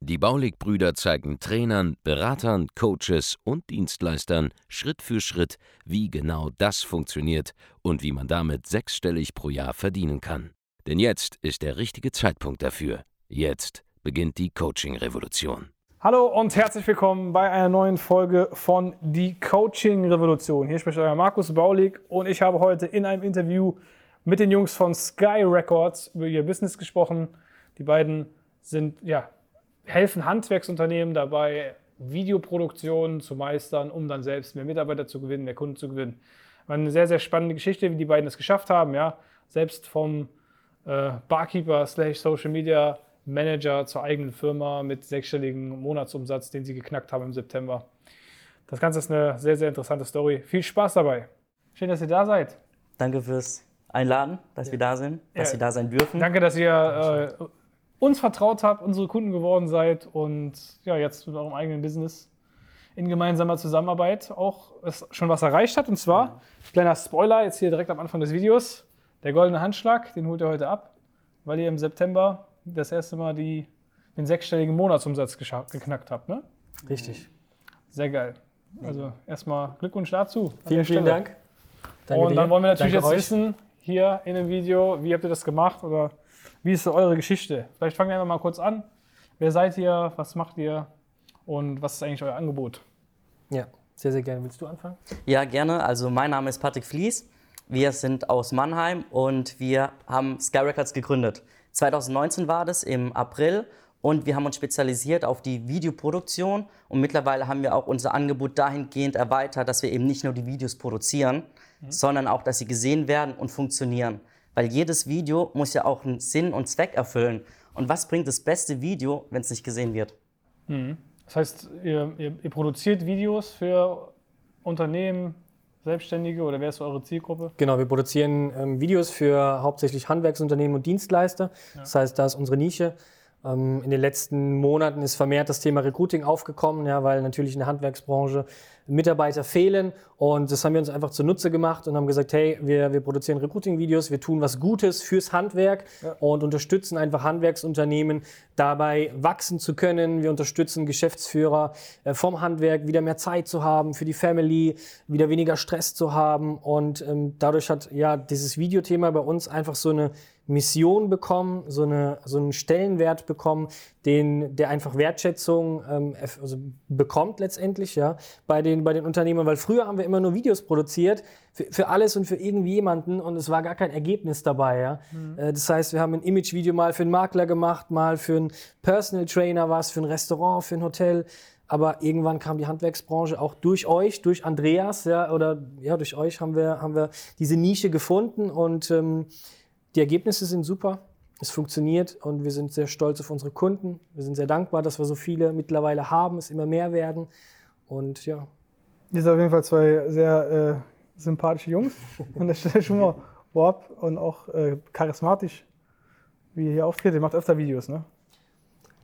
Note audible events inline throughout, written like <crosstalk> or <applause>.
Die Baulig-Brüder zeigen Trainern, Beratern, Coaches und Dienstleistern Schritt für Schritt, wie genau das funktioniert und wie man damit sechsstellig pro Jahr verdienen kann. Denn jetzt ist der richtige Zeitpunkt dafür. Jetzt beginnt die Coaching-Revolution. Hallo und herzlich willkommen bei einer neuen Folge von Die Coaching Revolution. Hier spricht euer Markus Baulig und ich habe heute in einem Interview mit den Jungs von Sky Records über ihr Business gesprochen. Die beiden sind ja helfen Handwerksunternehmen dabei, Videoproduktionen zu meistern, um dann selbst mehr Mitarbeiter zu gewinnen, mehr Kunden zu gewinnen. War eine sehr, sehr spannende Geschichte, wie die beiden es geschafft haben. Ja? Selbst vom äh, Barkeeper slash Social Media Manager zur eigenen Firma mit sechsstelligen Monatsumsatz, den sie geknackt haben im September. Das Ganze ist eine sehr, sehr interessante Story. Viel Spaß dabei. Schön, dass ihr da seid. Danke fürs Einladen, dass ja. wir da sind, dass ja. Sie da sein dürfen. Danke, dass ihr äh, uns vertraut habt, unsere Kunden geworden seid und ja, jetzt mit eurem eigenen Business in gemeinsamer Zusammenarbeit auch schon was erreicht hat. Und zwar, kleiner Spoiler, jetzt hier direkt am Anfang des Videos, der goldene Handschlag, den holt ihr heute ab, weil ihr im September das erste Mal die, den sechsstelligen Monatsumsatz geknackt habt. Ne? Richtig. Sehr geil. Also erstmal Glückwunsch dazu. Vielen, vielen Dank. Danke und dann wollen wir natürlich Danke jetzt euch. wissen, hier in dem Video, wie habt ihr das gemacht oder wie ist eure Geschichte? Vielleicht fangen wir einfach mal kurz an. Wer seid ihr? Was macht ihr? Und was ist eigentlich euer Angebot? Ja, sehr, sehr gerne. Willst du anfangen? Ja, gerne. Also mein Name ist Patrick Flies. Wir sind aus Mannheim und wir haben Sky Records gegründet. 2019 war das im April und wir haben uns spezialisiert auf die Videoproduktion und mittlerweile haben wir auch unser Angebot dahingehend erweitert, dass wir eben nicht nur die Videos produzieren, mhm. sondern auch, dass sie gesehen werden und funktionieren. Weil jedes Video muss ja auch einen Sinn und Zweck erfüllen. Und was bringt das beste Video, wenn es nicht gesehen wird? Mhm. Das heißt, ihr, ihr, ihr, produziert Videos für Unternehmen, Selbstständige oder wer ist eure Zielgruppe? Genau, wir produzieren ähm, Videos für hauptsächlich Handwerksunternehmen und Dienstleister. Ja. Das heißt, da ist unsere Nische. Ähm, in den letzten Monaten ist vermehrt das Thema Recruiting aufgekommen, ja, weil natürlich in der Handwerksbranche Mitarbeiter fehlen. Und das haben wir uns einfach zunutze gemacht und haben gesagt, hey, wir, wir produzieren Recruiting-Videos, wir tun was Gutes fürs Handwerk ja. und unterstützen einfach Handwerksunternehmen dabei wachsen zu können. Wir unterstützen Geschäftsführer äh, vom Handwerk, wieder mehr Zeit zu haben für die Family, wieder weniger Stress zu haben. Und ähm, dadurch hat ja dieses Videothema bei uns einfach so eine Mission bekommen, so, eine, so einen Stellenwert bekommen, den, der einfach Wertschätzung ähm, also bekommt letztendlich ja, bei, den, bei den Unternehmern. Weil früher haben wir immer nur Videos produziert für, für alles und für irgendjemanden und es war gar kein Ergebnis dabei. Ja. Mhm. Äh, das heißt, wir haben ein Imagevideo mal für einen Makler gemacht, mal für einen Personal Trainer was, für ein Restaurant, für ein Hotel. Aber irgendwann kam die Handwerksbranche auch durch euch, durch Andreas, ja, oder ja, durch euch haben wir, haben wir diese Nische gefunden und ähm, die Ergebnisse sind super. Es funktioniert und wir sind sehr stolz auf unsere Kunden. Wir sind sehr dankbar, dass wir so viele mittlerweile haben, es immer mehr werden. Und ja. Ihr seid auf jeden Fall zwei sehr äh, sympathische Jungs. <laughs> An der Stelle schon mal Bob und auch äh, charismatisch, wie ihr hier auftritt. Ihr macht öfter Videos, ne?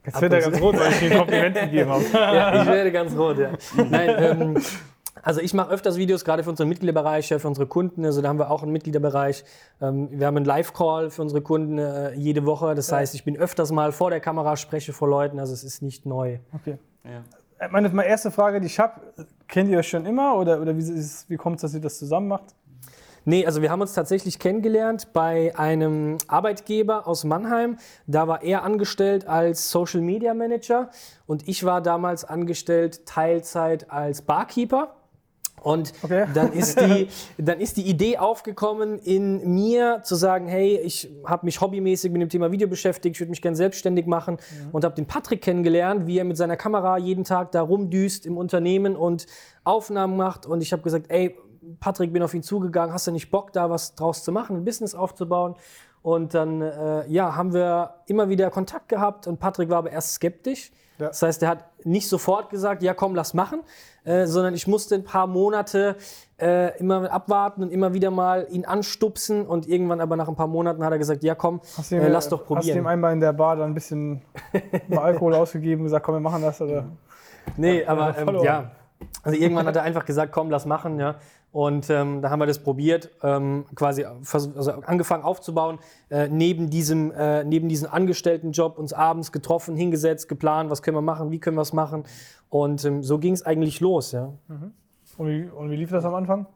Jetzt wird er ganz rot, weil ich ihm Kompliment gegeben <laughs> habe. ja, ich werde ganz rot, ja. <laughs> Nein, ähm, also ich mache öfters Videos, gerade für unsere Mitgliederbereiche, für unsere Kunden. Also da haben wir auch einen Mitgliederbereich. Ähm, wir haben einen Live-Call für unsere Kunden äh, jede Woche. Das heißt, ich bin öfters mal vor der Kamera, spreche vor Leuten. Also es ist nicht neu. Okay. Ja. Äh, meine, meine erste Frage, die ich habe, kennt ihr euch schon immer oder, oder wie, wie kommt es, dass ihr das zusammen macht? Nee, also wir haben uns tatsächlich kennengelernt bei einem Arbeitgeber aus Mannheim. Da war er angestellt als Social Media Manager und ich war damals angestellt Teilzeit als Barkeeper. Und okay. dann, ist die, <laughs> dann ist die Idee aufgekommen in mir zu sagen, hey, ich habe mich hobbymäßig mit dem Thema Video beschäftigt, ich würde mich gerne selbstständig machen mhm. und habe den Patrick kennengelernt, wie er mit seiner Kamera jeden Tag da rumdüst im Unternehmen und Aufnahmen macht. Und ich habe gesagt, ey, Patrick, bin auf ihn zugegangen, hast du nicht Bock, da was draus zu machen, ein Business aufzubauen? Und dann äh, ja, haben wir immer wieder Kontakt gehabt und Patrick war aber erst skeptisch Ja. Das heißt, er hat nicht sofort gesagt, ja komm, lass machen, äh, sondern ich musste ein paar Monate äh, immer abwarten und immer wieder mal ihn anstupsen und irgendwann aber nach ein paar Monaten hat er gesagt, ja komm, ihm, äh, lass doch probieren. Hast du ihm einmal in der Bar dann ein bisschen Alkohol <laughs> ausgegeben und gesagt, komm, wir machen das? Oder? Nee, aber ähm, ja, also irgendwann hat er einfach gesagt, komm, lass machen, ja. Und ähm, da haben wir das probiert, ähm, quasi also angefangen aufzubauen, äh, neben, diesem, äh, neben diesem Angestelltenjob uns abends getroffen, hingesetzt, geplant, was können wir machen, wie können wir es machen. Und ähm, so ging es eigentlich los. Ja. Mhm. Und, wie, und wie lief das am Anfang?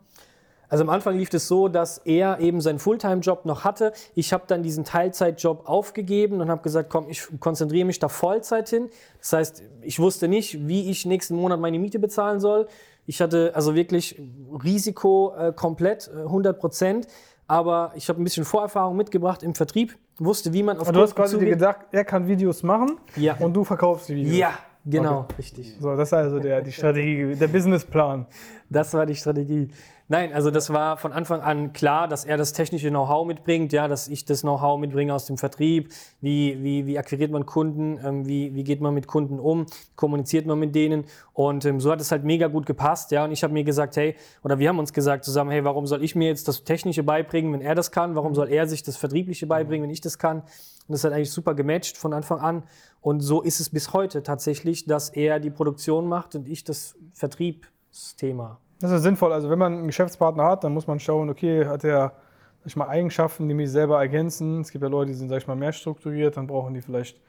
Also am Anfang lief es so, dass er eben seinen Fulltime-Job noch hatte. Ich habe dann diesen Teilzeitjob aufgegeben und habe gesagt, komm, ich konzentriere mich da Vollzeit hin. Das heißt, ich wusste nicht, wie ich nächsten Monat meine Miete bezahlen soll. Ich hatte also wirklich Risiko äh, komplett, äh, 100 Prozent. Aber ich habe ein bisschen Vorerfahrung mitgebracht im Vertrieb, wusste, wie man auf Aber Du hast quasi dir gedacht, er kann Videos machen ja. und du verkaufst die Videos. Ja, genau, okay. richtig. So, das ist also der, die Strategie, der Businessplan. Das war die Strategie. Nein, also das war von Anfang an klar, dass er das technische Know-how mitbringt, ja, dass ich das Know-how mitbringe aus dem Vertrieb. Wie, wie, wie akquiriert man Kunden? Ähm, wie, wie geht man mit Kunden um? Kommuniziert man mit denen? Und ähm, so hat es halt mega gut gepasst, ja. Und ich habe mir gesagt, hey, oder wir haben uns gesagt zusammen, hey, warum soll ich mir jetzt das Technische beibringen, wenn er das kann? Warum soll er sich das Vertriebliche beibringen, wenn ich das kann? Und das hat eigentlich super gematcht von Anfang an. Und so ist es bis heute tatsächlich, dass er die Produktion macht und ich das Vertriebsthema. Das ist sinnvoll. Also wenn man einen Geschäftspartner hat, dann muss man schauen, okay, hat er sag ich mal, Eigenschaften, die mich selber ergänzen. Es gibt ja Leute, die sind, sag ich mal, mehr strukturiert, dann brauchen die vielleicht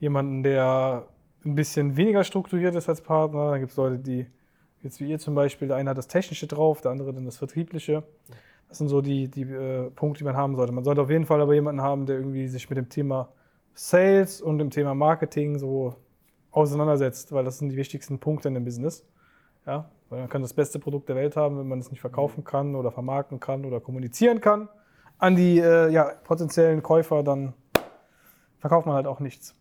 jemanden, der ein bisschen weniger strukturiert ist als Partner. Dann gibt es Leute, die, jetzt wie ihr zum Beispiel, der eine hat das Technische drauf, der andere dann das Vertriebliche. Das sind so die, die äh, Punkte, die man haben sollte. Man sollte auf jeden Fall aber jemanden haben, der irgendwie sich mit dem Thema Sales und dem Thema Marketing so auseinandersetzt, weil das sind die wichtigsten Punkte in dem Business. Ja, weil man kann das beste Produkt der Welt haben, wenn man es nicht verkaufen kann oder vermarkten kann oder kommunizieren kann an die äh, ja, potenziellen Käufer, dann verkauft man halt auch nichts.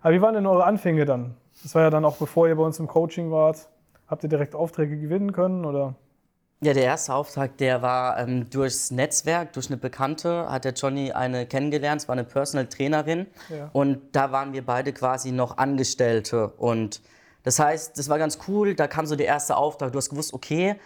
Aber wie waren denn eure Anfänge dann? Das war ja dann auch bevor ihr bei uns im Coaching wart. Habt ihr direkt Aufträge gewinnen können oder? Ja, der erste Auftrag, der war ähm, durchs Netzwerk, durch eine Bekannte, hat der Johnny eine kennengelernt, es war eine Personal Trainerin ja. und da waren wir beide quasi noch Angestellte und das heißt, das war ganz cool, da kam so der erste Auftrag. Du hast gewusst, okay,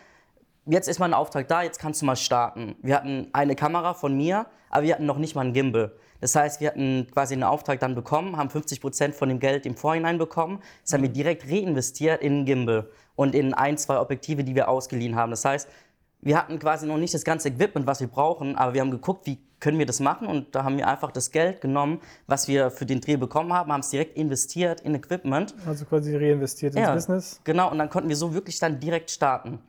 jetzt ist mal ein Auftrag da, jetzt kannst du mal starten. Wir hatten eine Kamera von mir, aber wir hatten noch nicht mal einen Gimbal. Das heißt, wir hatten quasi einen Auftrag dann bekommen, haben 50 Prozent von dem Geld im Vorhinein bekommen. Das haben wir direkt reinvestiert in Gimbal und in ein, zwei Objektive, die wir ausgeliehen haben. Das heißt, wir hatten quasi noch nicht das ganze Equipment, was wir brauchen, aber wir haben geguckt, wie können wir das machen und da haben wir einfach das Geld genommen, was wir für den Dreh bekommen haben, haben es direkt investiert in Equipment. Also quasi reinvestiert ins ja, Business. Genau, und dann konnten wir so wirklich dann direkt starten.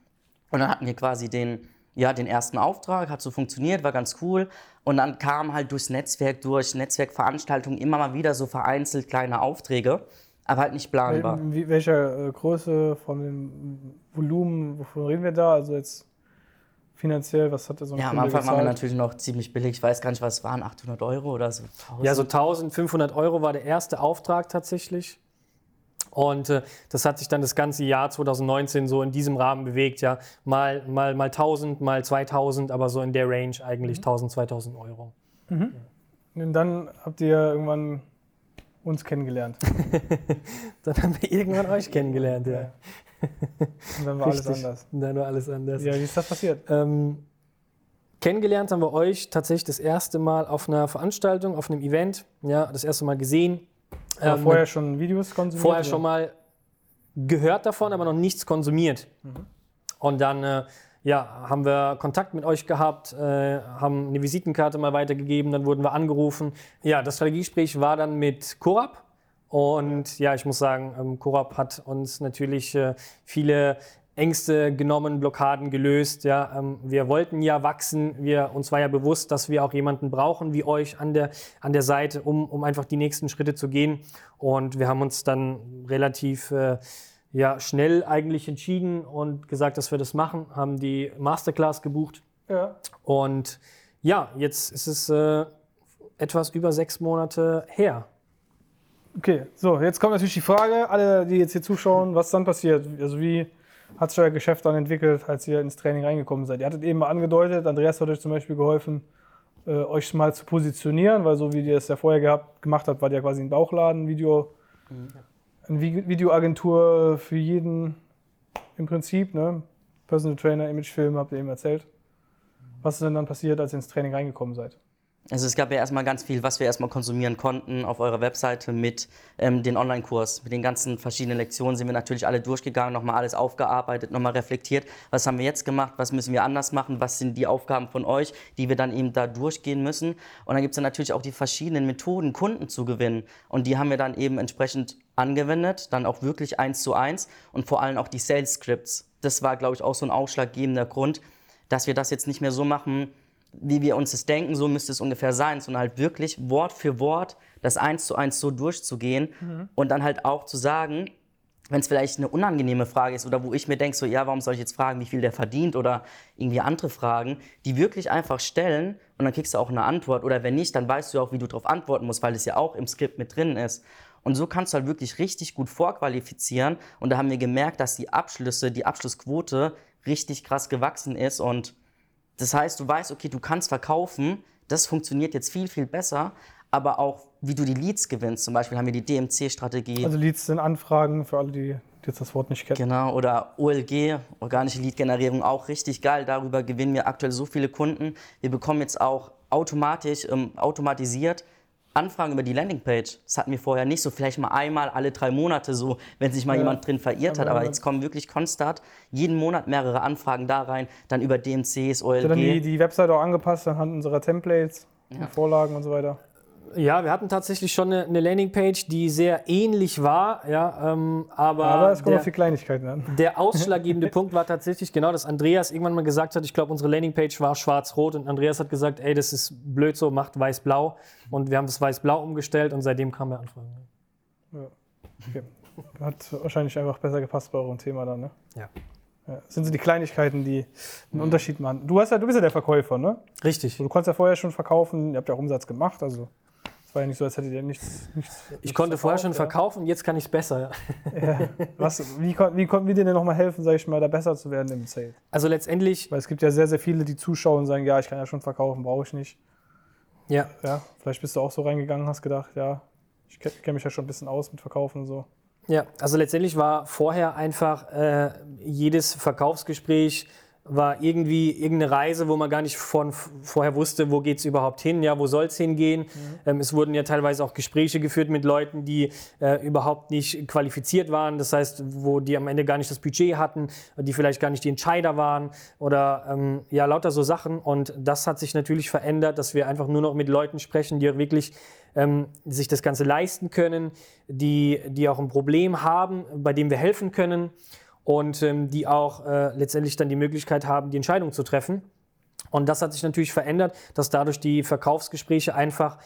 Und dann hatten wir quasi den, ja, den ersten Auftrag, hat so funktioniert, war ganz cool. Und dann kamen halt durchs Netzwerk, durch Netzwerkveranstaltungen immer mal wieder so vereinzelt kleine Aufträge, aber halt nicht planbar. Wel welcher äh, Größe von dem Volumen, wovon reden wir da? Also jetzt finanziell? Was hat er so ein Ja, am Anfang waren wir natürlich noch ziemlich billig. Ich weiß gar nicht, was es waren, 800 Euro oder so. 1000. Ja, so 1500 Euro war der erste Auftrag tatsächlich. Und äh, das hat sich dann das ganze Jahr 2019 so in diesem Rahmen bewegt. Ja, mal, mal, mal 1000, mal 2000, aber so in der Range eigentlich mhm. 1000, 2000 Euro. Mhm. Ja. Und dann habt ihr irgendwann uns kennengelernt. <laughs> dann haben wir irgendwann euch kennengelernt, ja. Und dann war Richtig. alles anders. Und dann war alles anders. Ja, wie ist das passiert? Ähm, kennengelernt haben wir euch tatsächlich das erste Mal auf einer Veranstaltung, auf einem Event. Ja, das erste Mal gesehen. Ähm, vorher schon Videos konsumiert? Vorher oder? schon mal gehört davon, aber noch nichts konsumiert. Mhm. Und dann äh, ja, haben wir Kontakt mit euch gehabt, äh, haben eine Visitenkarte mal weitergegeben, dann wurden wir angerufen. Ja, das Strategiegespräch war dann mit Korab. Und ja, ich muss sagen, ähm, Korab hat uns natürlich äh, viele Ängste genommen, Blockaden gelöst. Ja, ähm, wir wollten ja wachsen. Wir, uns war ja bewusst, dass wir auch jemanden brauchen wie euch an der, an der Seite, um, um einfach die nächsten Schritte zu gehen. Und wir haben uns dann relativ äh, ja, schnell eigentlich entschieden und gesagt, dass wir das machen, haben die Masterclass gebucht. Ja. Und ja, jetzt ist es äh, etwas über sechs Monate her. Okay, so, jetzt kommt natürlich die Frage, alle, die jetzt hier zuschauen, was dann passiert. Also wie hat sich euer Geschäft dann entwickelt, als ihr ins Training reingekommen seid? Ihr hattet eben mal angedeutet, Andreas hat euch zum Beispiel geholfen, äh, euch mal zu positionieren, weil so wie ihr es ja vorher gehabt, gemacht habt, war ja quasi ein Bauchladen-Video. Mhm. eine Videoagentur für jeden im Prinzip, ne? Personal Trainer, Imagefilm, habt ihr eben erzählt. Was ist denn dann passiert, als ihr ins Training reingekommen seid? Also es gab ja erstmal ganz viel, was wir erstmal konsumieren konnten auf eurer Webseite mit ähm, den Online-Kurs. Mit den ganzen verschiedenen Lektionen sind wir natürlich alle durchgegangen, nochmal alles aufgearbeitet, nochmal reflektiert. Was haben wir jetzt gemacht? Was müssen wir anders machen? Was sind die Aufgaben von euch, die wir dann eben da durchgehen müssen? Und dann gibt es dann natürlich auch die verschiedenen Methoden, Kunden zu gewinnen. Und die haben wir dann eben entsprechend angewendet, dann auch wirklich eins zu eins und vor allem auch die Sales Scripts. Das war, glaube ich, auch so ein ausschlaggebender Grund, dass wir das jetzt nicht mehr so machen, wie wir uns das denken, so müsste es ungefähr sein, sondern halt wirklich Wort für Wort das eins zu eins so durchzugehen mhm. und dann halt auch zu sagen, wenn es vielleicht eine unangenehme Frage ist oder wo ich mir denke, so, ja, warum soll ich jetzt fragen, wie viel der verdient oder irgendwie andere Fragen, die wirklich einfach stellen und dann kriegst du auch eine Antwort oder wenn nicht, dann weißt du auch, wie du darauf antworten musst, weil es ja auch im Skript mit drin ist. Und so kannst du halt wirklich richtig gut vorqualifizieren und da haben wir gemerkt, dass die Abschlüsse, die Abschlussquote richtig krass gewachsen ist und das heißt, du weißt, okay, du kannst verkaufen, das funktioniert jetzt viel, viel besser, aber auch, wie du die Leads gewinnst. Zum Beispiel haben wir die DMC-Strategie. Also Leads sind Anfragen für alle, die jetzt das Wort nicht kennen. Genau, oder OLG, organische Lead-Generierung, auch richtig geil. Darüber gewinnen wir aktuell so viele Kunden. Wir bekommen jetzt auch automatisch, ähm, automatisiert Anfragen über die Landingpage. Das hatten wir vorher nicht so, vielleicht mal einmal alle drei Monate so, wenn sich mal ja. jemand drin verirrt hat. Aber jetzt kommen wirklich konstant jeden Monat mehrere Anfragen da rein, dann über DMCs, OLG. Dann die, die Webseite auch angepasst anhand unserer Templates, ja. Vorlagen und so weiter. Ja, wir hatten tatsächlich schon eine, eine Landingpage, die sehr ähnlich war, ja, ähm, aber, aber es kommen noch viele Kleinigkeiten an. Der <laughs> ausschlaggebende Punkt war tatsächlich genau, dass Andreas irgendwann mal gesagt hat, ich glaube, unsere Landingpage war schwarz-rot und Andreas hat gesagt, ey, das ist blöd so, macht weiß-blau und wir haben das weiß-blau umgestellt und seitdem kamen wir Anfragen. Ja. Okay. Hat wahrscheinlich einfach besser gepasst bei eurem Thema dann, ne? Ja. Ja, das sind so die Kleinigkeiten, die einen Unterschied machen. Du, hast ja, du bist ja der Verkäufer, ne? Richtig. Du konntest ja vorher schon verkaufen, ihr habt ja auch Umsatz gemacht, also war ja nicht so, als hättet ihr nichts. nichts ich nichts konnte vorher schon ja. verkaufen, jetzt kann ich es besser. Ja. Was, wie, wie konnten wir dir denn nochmal helfen, sag ich mal, da besser zu werden im Sale? Also letztendlich. Weil es gibt ja sehr, sehr viele, die zuschauen und sagen, ja, ich kann ja schon verkaufen, brauche ich nicht. Ja. Ja, vielleicht bist du auch so reingegangen, hast gedacht, ja, ich kenne mich ja schon ein bisschen aus mit Verkaufen und so. Ja, also letztendlich war vorher einfach äh, jedes Verkaufsgespräch war irgendwie irgendeine Reise, wo man gar nicht von, vorher wusste, wo geht es überhaupt hin, ja, wo soll es hingehen. Mhm. Ähm, es wurden ja teilweise auch Gespräche geführt mit Leuten, die äh, überhaupt nicht qualifiziert waren, das heißt, wo die am Ende gar nicht das Budget hatten, die vielleicht gar nicht die Entscheider waren oder ähm, ja, lauter so Sachen. Und das hat sich natürlich verändert, dass wir einfach nur noch mit Leuten sprechen, die wirklich ähm, sich das Ganze leisten können, die, die auch ein Problem haben, bei dem wir helfen können und ähm, die auch äh, letztendlich dann die Möglichkeit haben, die Entscheidung zu treffen. Und das hat sich natürlich verändert, dass dadurch die Verkaufsgespräche einfach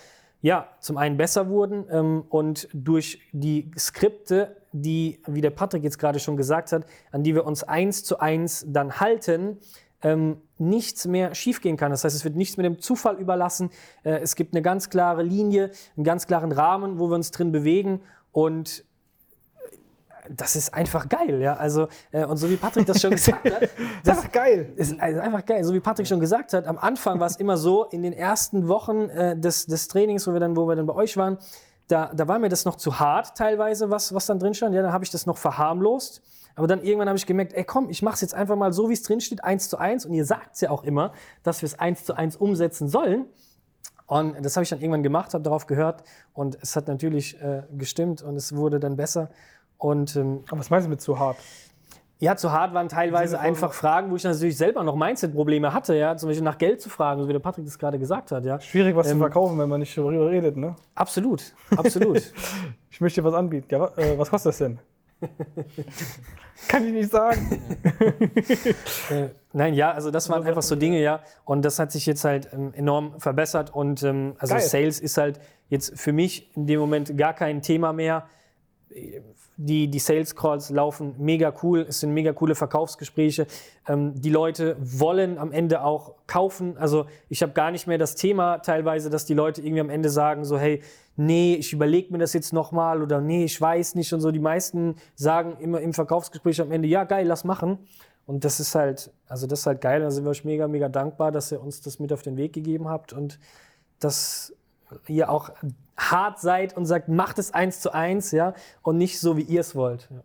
ja, zum einen besser wurden ähm, und durch die Skripte, die, wie der Patrick jetzt gerade schon gesagt hat, an die wir uns eins zu eins dann halten, ähm, nichts mehr schiefgehen kann. Das heißt, es wird nichts mit dem Zufall überlassen. Äh, es gibt eine ganz klare Linie, einen ganz klaren Rahmen, wo wir uns drin bewegen und das ist einfach geil, ja. Also, äh, und so wie Patrick das schon gesagt hat, <laughs> das ist geil. Ist einfach geil. So wie Patrick schon gesagt hat, am Anfang war es immer so, in den ersten Wochen äh, des, des Trainings, wo wir dann, wo wir dann bei euch waren, da, da war mir das noch zu hart teilweise, was, was dann drin stand. Ja, dann habe ich das noch verharmlost. Aber dann irgendwann habe ich gemerkt, ey komm, ich mache es jetzt einfach mal so, wie es drin steht, eins zu eins. Und ihr sagt es ja auch immer, dass wir es eins zu eins umsetzen sollen. Und das habe ich dann irgendwann gemacht, habe darauf gehört und es hat natürlich äh, gestimmt und es wurde dann besser. Und, ähm, Aber was meinst du mit zu hart? Ja, zu hart waren teilweise einfach Fragen, wo ich natürlich selber noch Mindset-Probleme hatte, ja, zum Beispiel nach Geld zu fragen, so wie der Patrick das gerade gesagt hat, ja. Schwierig, was ähm, zu verkaufen, wenn man nicht darüber redet, ne? Absolut, absolut. <laughs> ich möchte dir was anbieten. Ja, äh, was kostet das denn? <laughs> Kann ich nicht sagen. <laughs> äh, nein, ja, also das waren einfach so Dinge, ja. Und das hat sich jetzt halt ähm, enorm verbessert. Und ähm, also Geil. Sales ist halt jetzt für mich in dem Moment gar kein Thema mehr die, die Sales Calls laufen mega cool, es sind mega coole Verkaufsgespräche. Ähm, die Leute wollen am Ende auch kaufen. Also ich habe gar nicht mehr das Thema teilweise, dass die Leute irgendwie am Ende sagen so, hey, nee, ich überlege mir das jetzt nochmal oder nee, ich weiß nicht und so. Die meisten sagen immer im Verkaufsgespräch am Ende, ja geil, lass machen. Und das ist halt, also das ist halt geil. Da sind wir euch mega, mega dankbar, dass ihr uns das mit auf den Weg gegeben habt und das ihr auch hart seid und sagt, macht es eins zu eins, ja, und nicht so, wie ihr es wollt. Ja.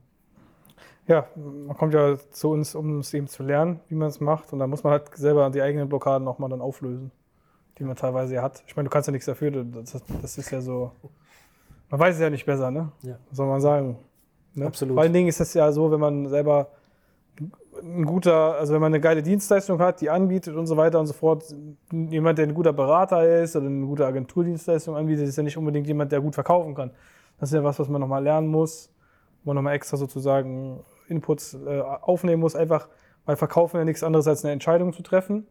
Ja, man kommt ja zu uns, um es eben zu lernen, wie man es macht. Und da muss man halt selber die eigenen Blockaden nochmal dann auflösen, die man teilweise hat. Ich meine, du kannst ja nichts dafür. Das, das ist ja so. Man weiß es ja nicht besser, ne? Ja. Was soll man sagen? Ne? Absolut. Vor allen Dingen ist es ja so, wenn man selber ein guter, also wenn man eine geile Dienstleistung hat, die anbietet und so weiter und so fort, jemand, der ein guter Berater ist oder eine gute Agenturdienstleistung anbietet, ist ja nicht unbedingt jemand, der gut verkaufen kann. Das ist ja was, was man nochmal lernen muss, wo man nochmal extra sozusagen Inputs äh, aufnehmen muss, einfach weil Verkaufen ja nichts anderes als eine Entscheidung zu treffen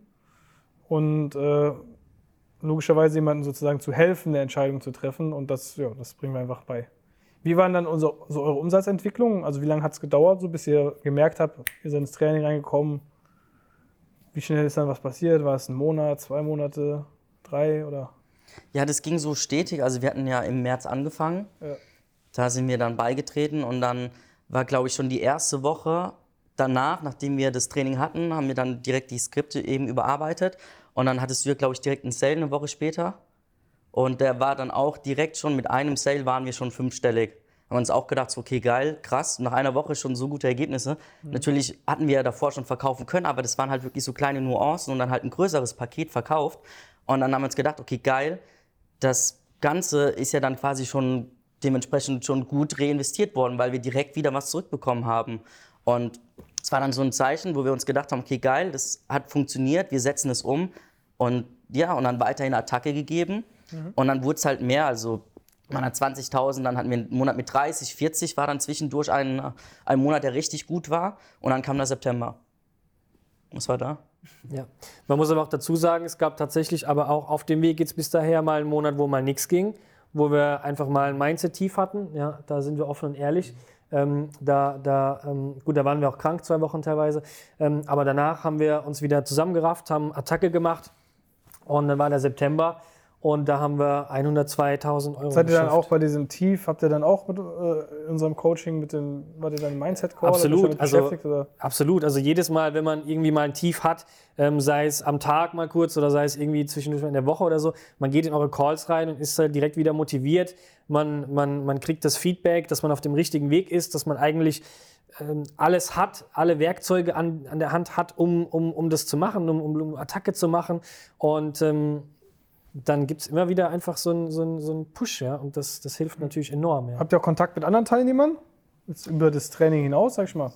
und äh, logischerweise jemandem sozusagen zu helfen, eine Entscheidung zu treffen und das, ja, das bringen wir einfach bei. Wie waren dann unsere, so eure Umsatzentwicklungen? Also wie lange hat es gedauert, so bis ihr gemerkt habt, ihr seid ins Training reingekommen? Wie schnell ist dann was passiert? War es ein Monat, zwei Monate, drei oder? Ja, das ging so stetig. Also wir hatten ja im März angefangen. Ja. Da sind wir dann beigetreten und dann war, glaube ich, schon die erste Woche danach, nachdem wir das Training hatten, haben wir dann direkt die Skripte eben überarbeitet. Und dann hattest du, glaube ich, direkt einen Sale eine Woche später. Und der war dann auch direkt schon mit einem Sale waren wir schon fünfstellig. Haben uns auch gedacht, so, okay, geil, krass, nach einer Woche schon so gute Ergebnisse. Mhm. Natürlich hatten wir ja davor schon verkaufen können, aber das waren halt wirklich so kleine Nuancen und dann halt ein größeres Paket verkauft. Und dann haben wir uns gedacht, okay, geil, das Ganze ist ja dann quasi schon dementsprechend schon gut reinvestiert worden, weil wir direkt wieder was zurückbekommen haben. Und es war dann so ein Zeichen, wo wir uns gedacht haben, okay, geil, das hat funktioniert, wir setzen es um. Und ja, und dann weiterhin Attacke gegeben. Mhm. Und dann wurde es halt mehr, also man hat 20.000, dann hatten wir einen Monat mit 30, 40 war dann zwischendurch ein, ein Monat, der richtig gut war. Und dann kam der September. Was war da? Ja, man muss aber auch dazu sagen, es gab tatsächlich aber auch auf dem Weg jetzt bis daher mal einen Monat, wo mal nichts ging wo wir einfach mal ein Mindset-Tief hatten. Ja, da sind wir offen und ehrlich. Ähm, da, da, ähm, gut, da waren wir auch krank, zwei Wochen teilweise. Ähm, aber danach haben wir uns wieder zusammengerafft, haben Attacke gemacht. Und dann war der September. Und da haben wir 102.000 Euro. Seid ihr dann auch bei diesem Tief, habt ihr dann auch mit äh, unserem Coaching mit dem, war ihr dann Mindset-Call? Absolut, also, absolut. Also jedes Mal, wenn man irgendwie mal ein Tief hat, ähm, sei es am Tag mal kurz oder sei es irgendwie zwischendurch in der Woche oder so, man geht in eure Calls rein und ist halt direkt wieder motiviert. Man, man, man kriegt das Feedback, dass man auf dem richtigen Weg ist, dass man eigentlich ähm, alles hat, alle Werkzeuge an, an der Hand hat, um, um, um das zu machen, um, um Attacke zu machen. Und ähm, dann gibt es immer wieder einfach so einen so so ein Push, ja, und das, das hilft natürlich enorm. Ja. Habt ihr auch Kontakt mit anderen Teilnehmern? Jetzt über das Training hinaus, sag ich mal?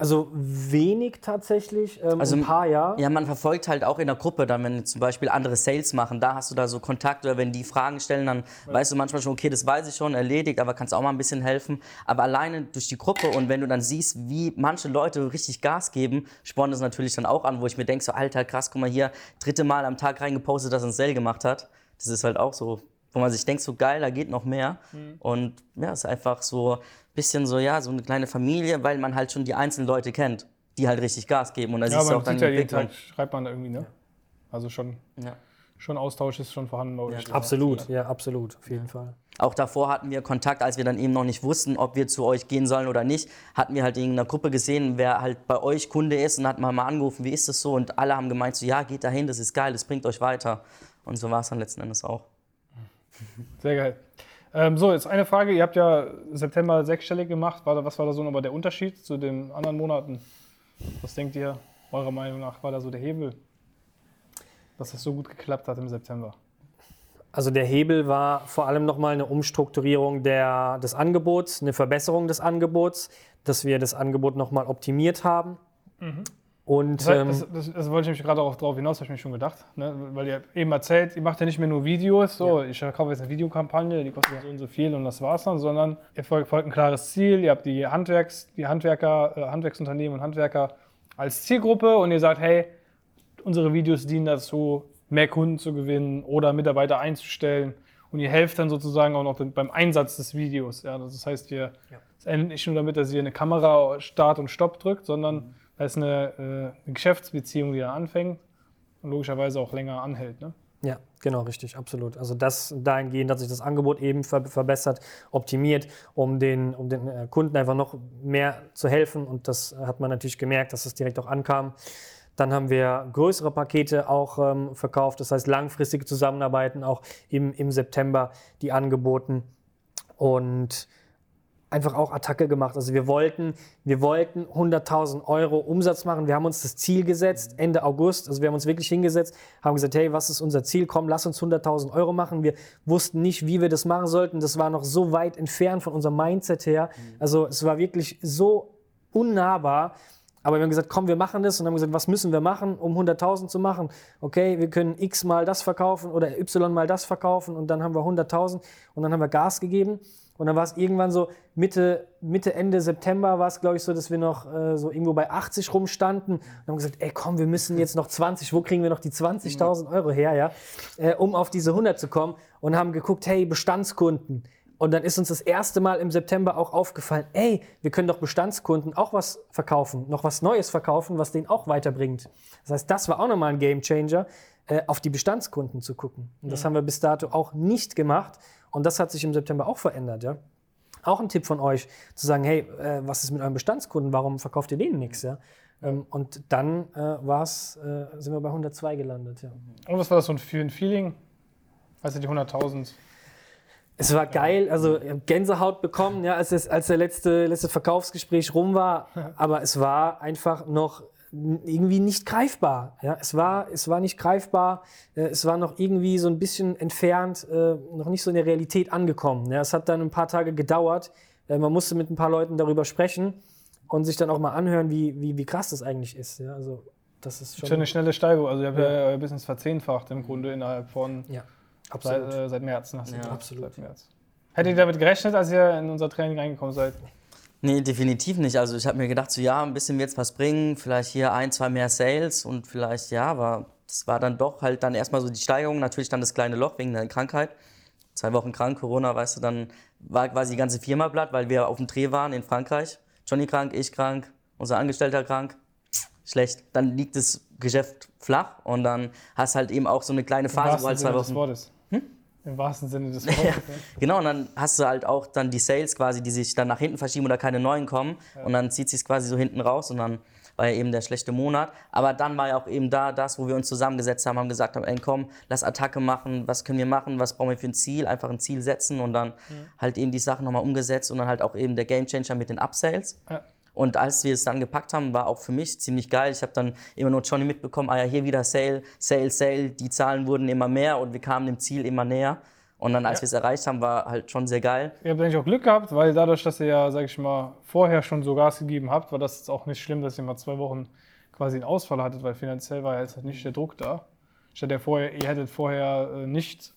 Also wenig tatsächlich, ähm, also, ein paar ja. Ja, man verfolgt halt auch in der Gruppe, dann wenn zum Beispiel andere Sales machen, da hast du da so Kontakt oder wenn die Fragen stellen, dann ja. weißt du manchmal schon, okay, das weiß ich schon, erledigt, aber kannst auch mal ein bisschen helfen. Aber alleine durch die Gruppe und wenn du dann siehst, wie manche Leute richtig Gas geben, spornt das natürlich dann auch an, wo ich mir denke, so alter, krass, guck mal hier, dritte Mal am Tag reingepostet, dass er ein Sale gemacht hat. Das ist halt auch so, wo man sich denkt, so geil, da geht noch mehr. Mhm. Und ja, es ist einfach so bisschen so, ja, so eine kleine Familie, weil man halt schon die einzelnen Leute kennt, die halt richtig Gas geben. Und da ja, siehst du auch dann die ja jeden Tag schreibt man da irgendwie, ne? Also schon, ja. schon Austausch ist schon vorhanden. Ja, absolut, ja, absolut, auf jeden Fall. Auch davor hatten wir Kontakt, als wir dann eben noch nicht wussten, ob wir zu euch gehen sollen oder nicht, hatten wir halt in einer Gruppe gesehen, wer halt bei euch Kunde ist und hat mal, mal angerufen, wie ist das so? Und alle haben gemeint, so, ja, geht dahin, das ist geil, das bringt euch weiter. Und so war es dann letzten Endes auch. Sehr geil. Ähm, so, jetzt eine Frage. Ihr habt ja September sechsstellig gemacht. War da, was war da so aber der Unterschied zu den anderen Monaten? Was denkt ihr, eurer Meinung nach, war da so der Hebel, dass das so gut geklappt hat im September? Also der Hebel war vor allem nochmal eine Umstrukturierung der, des Angebots, eine Verbesserung des Angebots, dass wir das Angebot nochmal optimiert haben. Mhm. Und, das, ähm, das, das, das, wollte ich mich gerade darauf drauf hinaus, habe ich mir schon gedacht. Ne? Weil ihr eben erzählt, ihr macht ja nicht mehr nur Videos, so, ja. ich kaufe jetzt eine Videokampagne, die kostet so und so viel und das war's dann, sondern ihr folgt, ein klares Ziel, ihr habt die, Handwerks, die Handwerker, äh, Handwerksunternehmen und Handwerker als Zielgruppe und ihr sagt, hey, unsere Videos dienen dazu, mehr Kunden zu gewinnen oder Mitarbeiter einzustellen. Und ihr helft dann sozusagen auch noch beim Einsatz des Videos. Ja, das heißt, ihr, ja. es endet nicht nur damit, dass ihr eine Kamera Start und Stopp drückt, sondern mhm das ist eine, äh, eine Geschäftsbeziehung, die da anfängt und logischerweise auch länger anhält. Ne? Ja, genau, richtig, absolut. Also das dahingehend, dass sich das Angebot eben verbessert, optimiert, um den, um den äh, Kunden einfach noch mehr zu helfen. Und das hat man natürlich gemerkt, dass es direkt auch ankam. Dann haben wir größere Pakete auch ähm, verkauft, das heißt langfristige Zusammenarbeiten auch im, im September, die angeboten. Und einfach auch Attacke gemacht. Also wir wollten, wir wollten 100.000 Euro Umsatz machen. Wir haben uns das Ziel gesetzt, Ende August. Also wir haben uns wirklich hingesetzt, haben gesagt, hey, was ist unser Ziel? Komm, lass uns 100.000 Euro machen. Wir wussten nicht, wie wir das machen sollten. Das war noch so weit entfernt von unserem Mindset her. Also es war wirklich so unnahbar. Aber wir haben gesagt, komm, wir machen das und haben gesagt, was müssen wir machen, um 100.000 zu machen? Okay, wir können X mal das verkaufen oder Y mal das verkaufen und dann haben wir 100.000 und dann haben wir Gas gegeben. Und dann war es irgendwann so Mitte, Mitte, Ende September war es, glaube ich, so, dass wir noch äh, so irgendwo bei 80 rumstanden und haben gesagt, ey komm, wir müssen jetzt noch 20, wo kriegen wir noch die 20.000 Euro her, ja, äh, um auf diese 100 zu kommen und haben geguckt, hey, Bestandskunden. Und dann ist uns das erste Mal im September auch aufgefallen, ey, wir können doch Bestandskunden auch was verkaufen, noch was Neues verkaufen, was denen auch weiterbringt. Das heißt, das war auch nochmal ein Gamechanger, äh, auf die Bestandskunden zu gucken. Und das haben wir bis dato auch nicht gemacht. Und das hat sich im September auch verändert, ja. Auch ein Tipp von euch, zu sagen, hey, äh, was ist mit euren Bestandskunden? Warum verkauft ihr denen nichts, ja? Ähm, und dann äh, war's, äh, sind wir bei 102 gelandet, ja. Und was war das so für ein Feeling, als ihr die 100.000 es war geil, also Gänsehaut bekommen, ja, als, es, als der letzte, letzte Verkaufsgespräch rum war. <laughs> Aber es war einfach noch irgendwie nicht greifbar. Ja, es war, es war nicht greifbar. Äh, es war noch irgendwie so ein bisschen entfernt, äh, noch nicht so in der Realität angekommen. Ja, es hat dann ein paar Tage gedauert. Äh, man musste mit ein paar Leuten darüber sprechen und sich dann auch mal anhören, wie, wie, wie krass das eigentlich ist. Ja, also das ist schon, schon eine schnelle Steigerung. Also ihr habt ja, ja euer Business verzehnfacht im Grunde innerhalb von ja, seit, äh, seit März. Ja, absolut. Seit März. Hättet ihr damit gerechnet, als ihr in unser Training reingekommen seid? Nee, definitiv nicht. Also ich habe mir gedacht, so ja, ein bisschen wird es was bringen, vielleicht hier ein, zwei mehr Sales und vielleicht ja, aber das war dann doch halt dann erstmal so die Steigerung, natürlich dann das kleine Loch wegen der Krankheit. Zwei Wochen krank, Corona, weißt du, dann war quasi die ganze Firma platt, weil wir auf dem Dreh waren in Frankreich. Johnny krank, ich krank, unser Angestellter krank. Schlecht. Dann liegt das Geschäft flach und dann hast halt eben auch so eine kleine Phase, wo halt zwei Wochen. Im wahrsten Sinne des <laughs> Wortes. Ja, genau, und dann hast du halt auch dann die Sales quasi, die sich dann nach hinten verschieben oder keine neuen kommen. Ja. Und dann zieht sich quasi so hinten raus und dann war ja eben der schlechte Monat. Aber dann war ja auch eben da das, wo wir uns zusammengesetzt haben, haben gesagt haben, ey komm, lass Attacke machen, was können wir machen, was brauchen wir für ein Ziel, einfach ein Ziel setzen und dann ja. halt eben die Sachen nochmal umgesetzt und dann halt auch eben der Gamechanger mit den Upsales. Ja. Und als wir es dann gepackt haben, war auch für mich ziemlich geil. Ich habe dann immer nur Johnny mitbekommen, ah ja, hier wieder Sale, Sale, Sale. Die Zahlen wurden immer mehr und wir kamen dem Ziel immer näher. Und dann, als ja. wir es erreicht haben, war halt schon sehr geil. Ihr habt eigentlich auch Glück gehabt, weil dadurch, dass ihr ja, sag ich mal, vorher schon so Gas gegeben habt, war das jetzt auch nicht schlimm, dass ihr mal zwei Wochen quasi einen Ausfall hattet, weil finanziell war ja jetzt halt nicht der Druck da. Statt ihr vorher, ihr hättet vorher äh, nicht,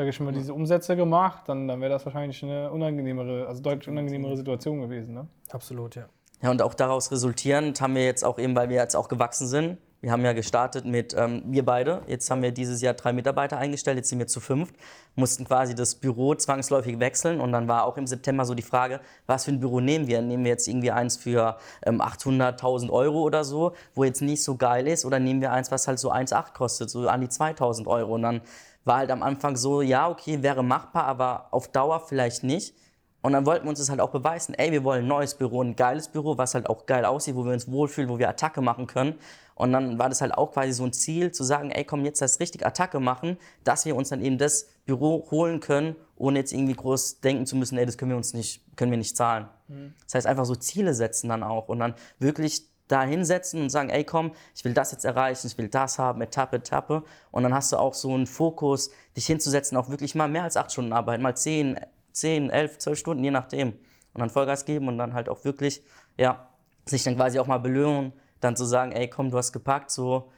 sage ich mal, diese Umsätze gemacht, dann, dann wäre das wahrscheinlich eine unangenehmere, also deutlich unangenehmere Situation gewesen. Ne? Absolut, ja. Ja, und auch daraus resultierend haben wir jetzt auch eben, weil wir jetzt auch gewachsen sind, wir haben ja gestartet mit ähm, wir beide. Jetzt haben wir dieses Jahr drei Mitarbeiter eingestellt. Jetzt sind wir zu fünft. Mussten quasi das Büro zwangsläufig wechseln. Und dann war auch im September so die Frage, was für ein Büro nehmen wir? Nehmen wir jetzt irgendwie eins für ähm, 800.000 Euro oder so, wo jetzt nicht so geil ist? Oder nehmen wir eins, was halt so 1,8 kostet, so an die 2.000 Euro? Und dann war halt am Anfang so, ja, okay, wäre machbar, aber auf Dauer vielleicht nicht. Und dann wollten wir uns das halt auch beweisen. Ey, wir wollen ein neues Büro, ein geiles Büro, was halt auch geil aussieht, wo wir uns wohlfühlen, wo wir Attacke machen können. Und dann war das halt auch quasi so ein Ziel, zu sagen, ey, komm, jetzt das richtig Attacke machen, dass wir uns dann eben das Büro holen können, ohne jetzt irgendwie groß denken zu müssen, ey, das können wir uns nicht, können wir nicht zahlen. Mhm. Das heißt, einfach so Ziele setzen dann auch und dann wirklich da hinsetzen und sagen, ey, komm, ich will das jetzt erreichen, ich will das haben, Etappe, Etappe. Und dann hast du auch so einen Fokus, dich hinzusetzen, auch wirklich mal mehr als acht Stunden arbeiten, mal zehn, zehn, elf, zwölf Stunden, je nachdem. Und dann Vollgas geben und dann halt auch wirklich, ja, sich dann quasi auch mal belohnen, dann zu sagen, ey, komm, du hast gepackt, so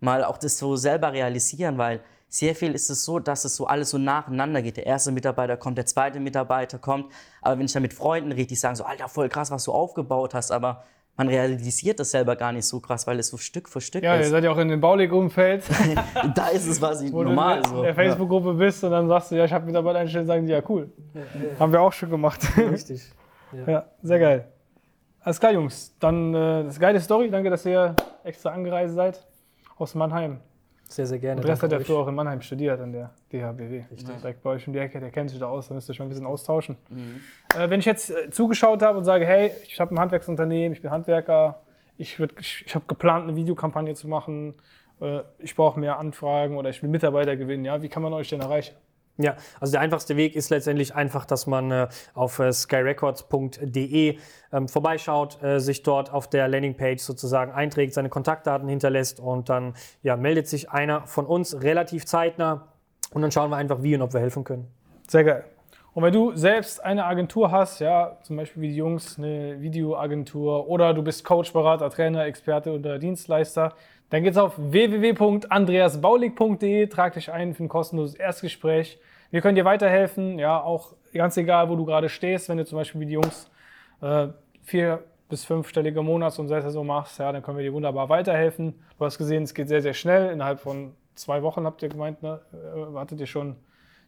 mal auch das so selber realisieren, weil sehr viel ist es so, dass es so alles so nacheinander geht. Der erste Mitarbeiter kommt, der zweite Mitarbeiter kommt. Aber wenn ich dann mit Freunden rede, die sagen so, Alter, voll krass, was du aufgebaut hast, aber man realisiert das selber gar nicht so krass, weil es so Stück für Stück ja, ist. Ja, ihr seid ja auch in dem Baulig-Umfeld. <laughs> da ist es quasi Wo normal. Du in der Facebook-Gruppe bist und dann sagst du, ja, ich habe Mitarbeiter eingestellt, sagen die, ja, cool. Ja, ja. Haben wir auch schon gemacht. Richtig. <laughs> Ja, sehr geil. Alles klar, Jungs. Dann äh, das ist eine geile Story. Danke, dass ihr extra angereist seid aus Mannheim. Sehr, sehr gerne. Rest hat ja früher auch in Mannheim studiert, an der DHBW. Richtig. Direkt bei euch um die Ecke, der kennt sich da aus, da müsst ihr schon ein bisschen austauschen. Mhm. Äh, wenn ich jetzt äh, zugeschaut habe und sage, hey, ich habe ein Handwerksunternehmen, ich bin Handwerker, ich, ich, ich habe geplant, eine Videokampagne zu machen, äh, ich brauche mehr Anfragen oder ich will Mitarbeiter gewinnen. Ja, wie kann man euch denn erreichen? Ja, also der einfachste Weg ist letztendlich einfach, dass man äh, auf äh, skyrecords.de ähm, vorbeischaut, äh, sich dort auf der Landingpage sozusagen einträgt, seine Kontaktdaten hinterlässt und dann ja, meldet sich einer von uns relativ zeitnah und dann schauen wir einfach, wie und ob wir helfen können. Sehr geil. Und wenn du selbst eine Agentur hast, ja, zum Beispiel wie die Jungs, eine Videoagentur oder du bist Coach, Berater, Trainer, Experte oder Dienstleister, dann geht's auf www.andreasbaulig.de, trag dich ein für ein kostenloses Erstgespräch. Wir können dir weiterhelfen, ja, auch ganz egal, wo du gerade stehst, wenn du zum Beispiel wie die Jungs äh, vier bis fünfstellige Monatsumsätze so machst, ja, dann können wir dir wunderbar weiterhelfen. Du hast gesehen, es geht sehr, sehr schnell. Innerhalb von zwei Wochen habt ihr gemeint, ne, äh, hattet ihr schon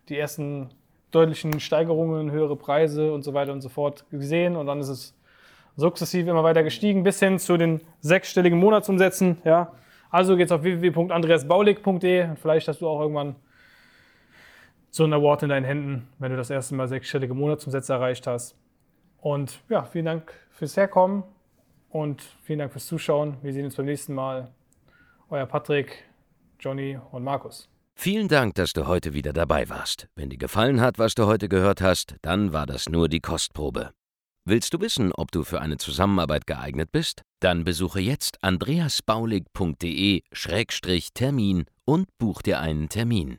die ersten deutlichen Steigerungen, höhere Preise und so weiter und so fort gesehen. Und dann ist es sukzessive immer weiter gestiegen, bis hin zu den sechsstelligen Monatsumsätzen. Ja. Also geht's auf www.andreasbaulig.de und vielleicht hast du auch irgendwann so ein Award in deinen Händen, wenn du das erste Mal sechsstellige Monatsumsätze erreicht hast. Und ja, vielen Dank fürs Herkommen und vielen Dank fürs Zuschauen. Wir sehen uns beim nächsten Mal. Euer Patrick, Johnny und Markus. Vielen Dank, dass du heute wieder dabei warst. Wenn dir gefallen hat, was du heute gehört hast, dann war das nur die Kostprobe. Willst du wissen, ob du für eine Zusammenarbeit geeignet bist? Dann besuche jetzt andreasbaulig.de-termin und buch dir einen Termin.